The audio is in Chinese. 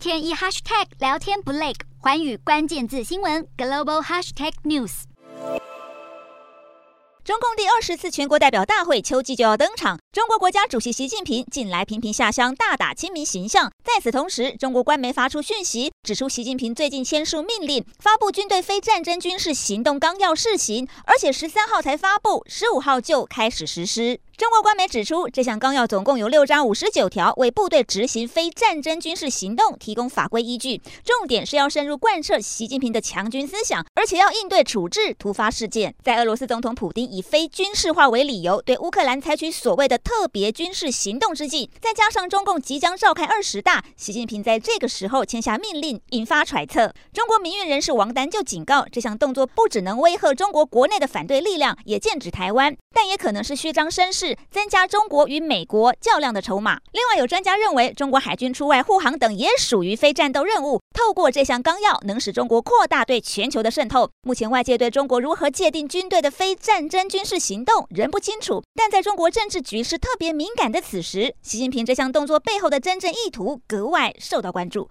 天一 hashtag 聊天不累，环宇关键字新闻 global hashtag news。中共第二十次全国代表大会秋季就要登场，中国国家主席习近平近来频频下乡，大打亲民形象。在此同时，中国官媒发出讯息，指出习近平最近签署命令，发布军队非战争军事行动纲要试行，而且十三号才发布，十五号就开始实施。中国官媒指出，这项纲要总共有六章五十九条，为部队执行非战争军事行动提供法规依据。重点是要深入贯彻习近平的强军思想，而且要应对处置突发事件。在俄罗斯总统普丁以非军事化为理由，对乌克兰采取所谓的特别军事行动之际，再加上中共即将召开二十大，习近平在这个时候签下命令引发揣测。中国民运人士王丹就警告，这项动作不只能威吓中国国内的反对力量，也剑指台湾，但也可能是虚张声势。增加中国与美国较量的筹码。另外，有专家认为，中国海军出外护航等也属于非战斗任务。透过这项纲要，能使中国扩大对全球的渗透。目前，外界对中国如何界定军队的非战争军事行动仍不清楚。但在中国政治局势特别敏感的此时，习近平这项动作背后的真正意图格外受到关注。